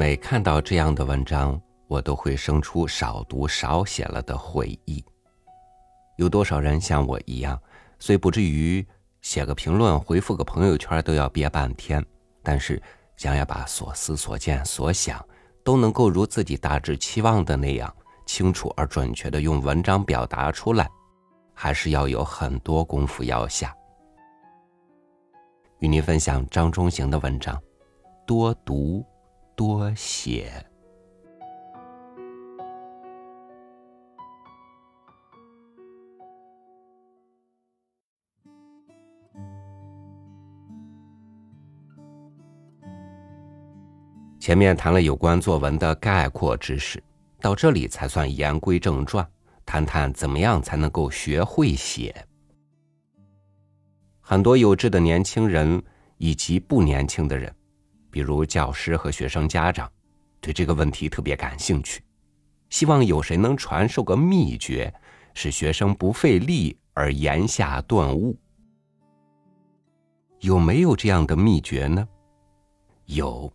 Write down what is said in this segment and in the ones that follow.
每看到这样的文章，我都会生出少读少写了的悔意。有多少人像我一样，虽不至于写个评论、回复个朋友圈都要憋半天，但是想要把所思所见所想都能够如自己大致期望的那样清楚而准确的用文章表达出来，还是要有很多功夫要下。与您分享张中行的文章，多读。多写。前面谈了有关作文的概括知识，到这里才算言归正传，谈谈怎么样才能够学会写。很多有志的年轻人以及不年轻的人。比如教师和学生家长，对这个问题特别感兴趣，希望有谁能传授个秘诀，使学生不费力而言下顿悟。有没有这样的秘诀呢？有，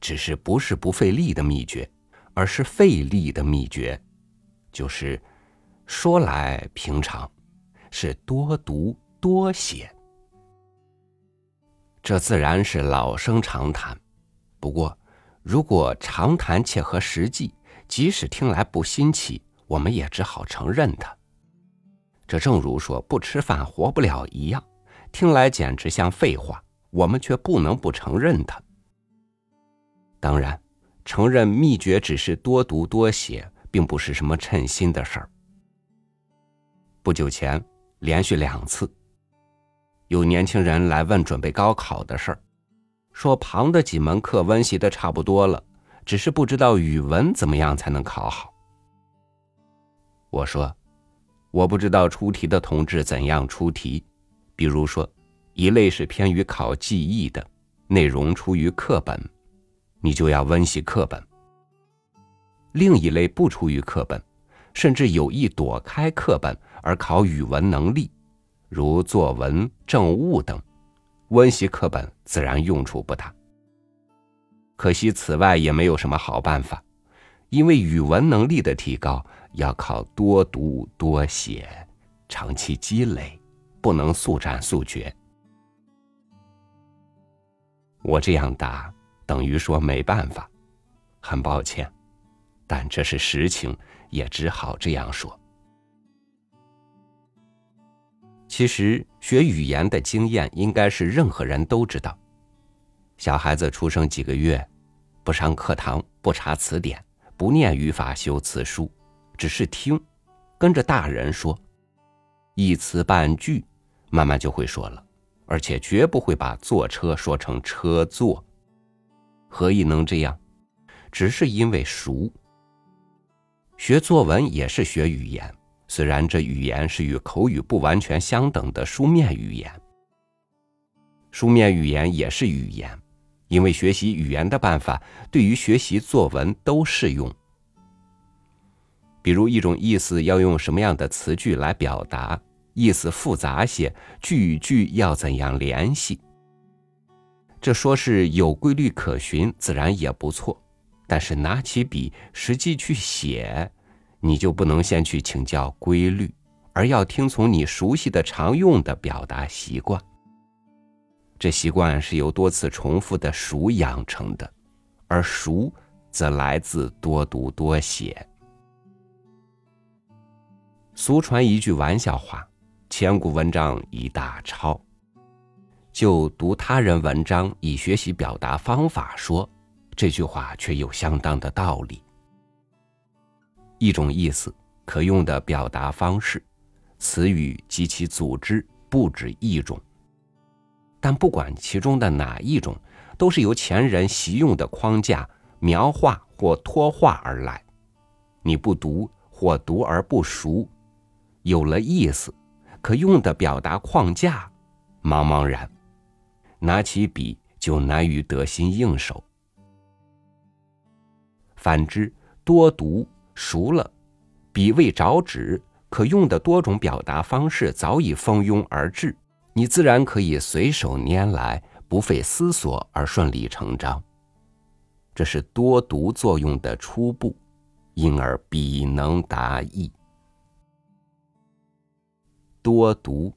只是不是不费力的秘诀，而是费力的秘诀，就是说来平常，是多读多写。这自然是老生常谈，不过，如果常谈切合实际，即使听来不新奇，我们也只好承认它。这正如说不吃饭活不了一样，听来简直像废话，我们却不能不承认它。当然，承认秘诀只是多读多写，并不是什么称心的事儿。不久前，连续两次。有年轻人来问准备高考的事儿，说旁的几门课温习的差不多了，只是不知道语文怎么样才能考好。我说，我不知道出题的同志怎样出题，比如说，一类是偏于考记忆的，内容出于课本，你就要温习课本；另一类不出于课本，甚至有意躲开课本而考语文能力。如作文、政务等，温习课本自然用处不大。可惜此外也没有什么好办法，因为语文能力的提高要靠多读多写，长期积累，不能速战速决。我这样答，等于说没办法，很抱歉，但这是实情，也只好这样说。其实学语言的经验应该是任何人都知道。小孩子出生几个月，不上课堂，不查词典，不念语法修辞书，只是听，跟着大人说，一词半句，慢慢就会说了，而且绝不会把坐车说成车坐。何以能这样？只是因为熟。学作文也是学语言。虽然这语言是与口语不完全相等的书面语言，书面语言也是语言，因为学习语言的办法对于学习作文都适用。比如一种意思要用什么样的词句来表达，意思复杂些，句与句要怎样联系。这说是有规律可循，自然也不错，但是拿起笔实际去写。你就不能先去请教规律，而要听从你熟悉的常用的表达习惯。这习惯是由多次重复的熟养成的，而熟则来自多读多写。俗传一句玩笑话：“千古文章一大抄。”就读他人文章以学习表达方法说，这句话却有相当的道理。一种意思可用的表达方式，词语及其组织不止一种。但不管其中的哪一种，都是由前人习用的框架描画或托画而来。你不读或读而不熟，有了意思，可用的表达框架茫茫然，拿起笔就难于得心应手。反之，多读。熟了，笔未着纸，可用的多种表达方式早已蜂拥而至，你自然可以随手拈来，不费思索而顺理成章。这是多读作用的初步，因而笔能达意。多读，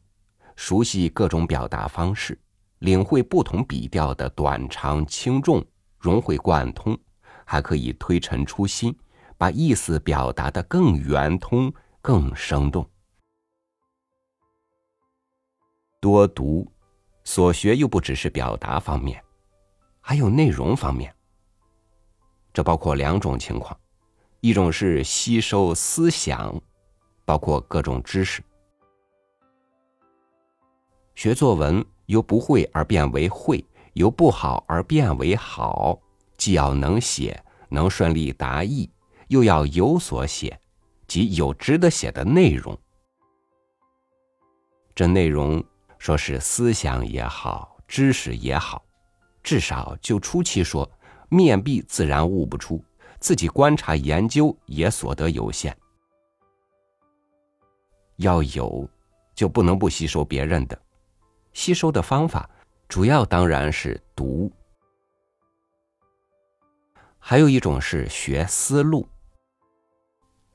熟悉各种表达方式，领会不同笔调的短长轻重，融会贯通，还可以推陈出新，把意思表达的更圆通、更生动。多读，所学又不只是表达方面，还有内容方面。这包括两种情况，一种是吸收思想，包括各种知识。学作文由不会而变为会，由不好而变为好，既要能写，能顺利达意，又要有所写，即有值得写的内容。这内容说是思想也好，知识也好，至少就初期说。面壁自然悟不出，自己观察研究也所得有限。要有，就不能不吸收别人的。吸收的方法，主要当然是读。还有一种是学思路。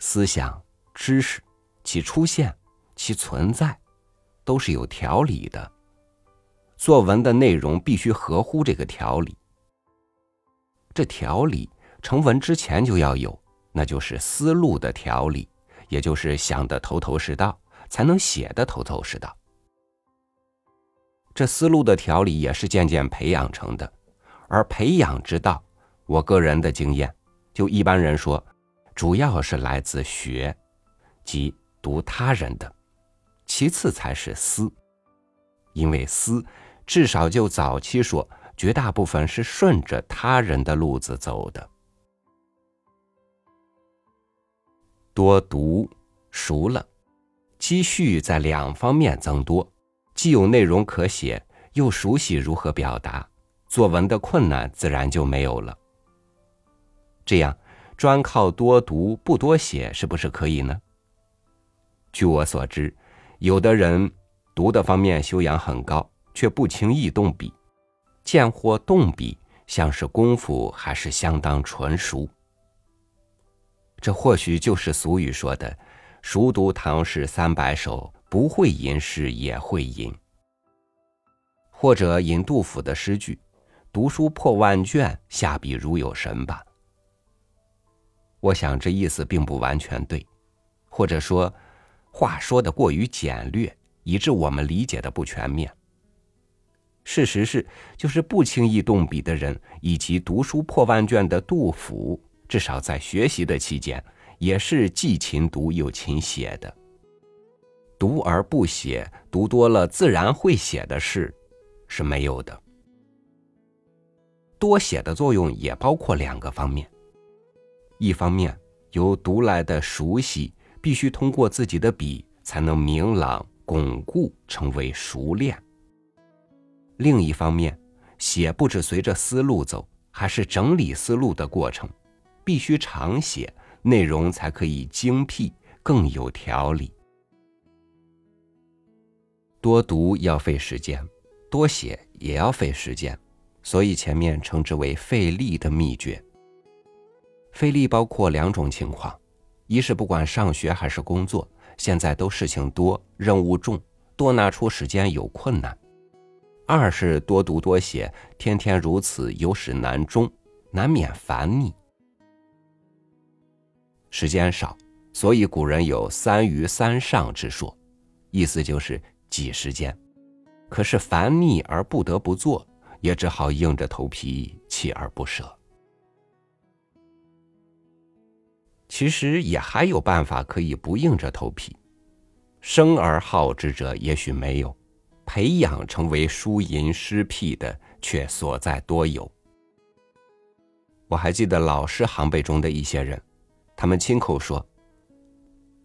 思想、知识，其出现、其存在，都是有条理的。作文的内容必须合乎这个条理。这条理成文之前就要有，那就是思路的条理，也就是想的头头是道，才能写的头头是道。这思路的条理也是渐渐培养成的，而培养之道，我个人的经验，就一般人说，主要是来自学，即读他人的，其次才是思，因为思，至少就早期说。绝大部分是顺着他人的路子走的。多读熟了，积蓄在两方面增多，既有内容可写，又熟悉如何表达，作文的困难自然就没有了。这样，专靠多读不多写，是不是可以呢？据我所知，有的人读的方面修养很高，却不轻易动笔。见或动笔，像是功夫还是相当纯熟。这或许就是俗语说的“熟读唐诗三百首，不会吟诗也会吟”，或者引杜甫的诗句：“读书破万卷，下笔如有神”吧。我想这意思并不完全对，或者说话说的过于简略，以致我们理解的不全面。事实是，就是不轻易动笔的人，以及读书破万卷的杜甫，至少在学习的期间，也是既勤读又勤写的。读而不写，读多了自然会写的事，是没有的。多写的作用也包括两个方面：一方面由读来的熟悉，必须通过自己的笔才能明朗巩固，成为熟练。另一方面，写不止随着思路走，还是整理思路的过程，必须常写，内容才可以精辟，更有条理。多读要费时间，多写也要费时间，所以前面称之为费力的秘诀。费力包括两种情况：一是不管上学还是工作，现在都事情多，任务重，多拿出时间有困难。二是多读多写，天天如此，有始难终，难免烦腻。时间少，所以古人有“三余三上”之说，意思就是挤时间。可是烦腻而不得不做，也只好硬着头皮，锲而不舍。其实也还有办法可以不硬着头皮，生而好之者也许没有。培养成为输吟诗癖的，却所在多有。我还记得老师行辈中的一些人，他们亲口说：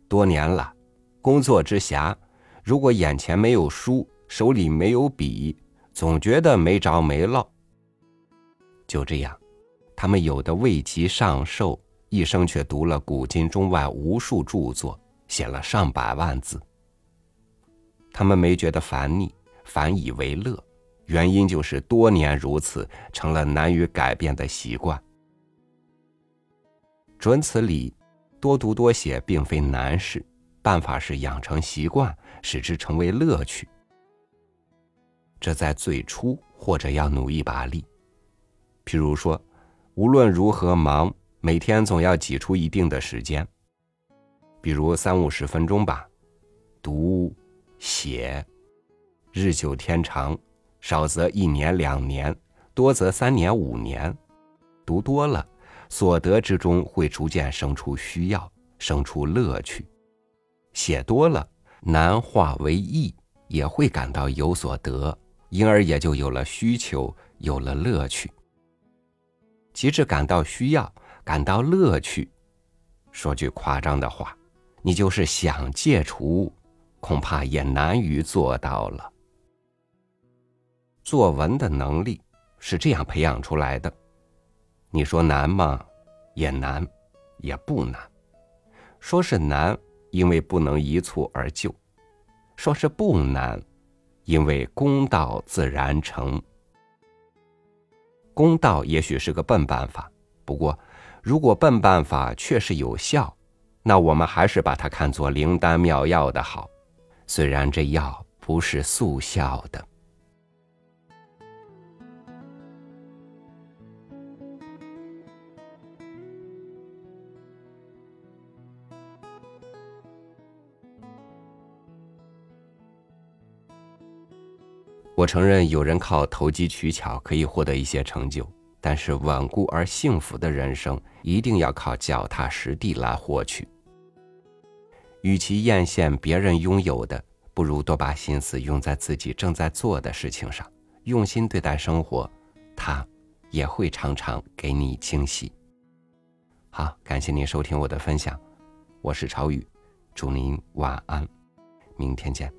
多年了，工作之暇，如果眼前没有书，手里没有笔，总觉得没着没落。就这样，他们有的未及上寿，一生却读了古今中外无数著作，写了上百万字。他们没觉得烦腻，反以为乐，原因就是多年如此，成了难于改变的习惯，准此理，多读多写并非难事，办法是养成习惯，使之成为乐趣。这在最初或者要努一把力。譬如说，无论如何忙，每天总要挤出一定的时间，比如三五十分钟吧，读、写，日久天长，少则一年两年，多则三年五年，读多了，所得之中会逐渐生出需要，生出乐趣；写多了，难化为易，也会感到有所得。因而也就有了需求，有了乐趣。及至感到需要，感到乐趣，说句夸张的话，你就是想戒除，恐怕也难于做到了。作文的能力是这样培养出来的，你说难吗？也难，也不难。说是难，因为不能一蹴而就；说是不难。因为公道自然成。公道也许是个笨办法，不过，如果笨办法确实有效，那我们还是把它看作灵丹妙药的好，虽然这药不是速效的。我承认，有人靠投机取巧可以获得一些成就，但是稳固而幸福的人生，一定要靠脚踏实地来获取。与其艳羡别人拥有的，不如多把心思用在自己正在做的事情上，用心对待生活，它也会常常给你惊喜。好，感谢您收听我的分享，我是朝雨，祝您晚安，明天见。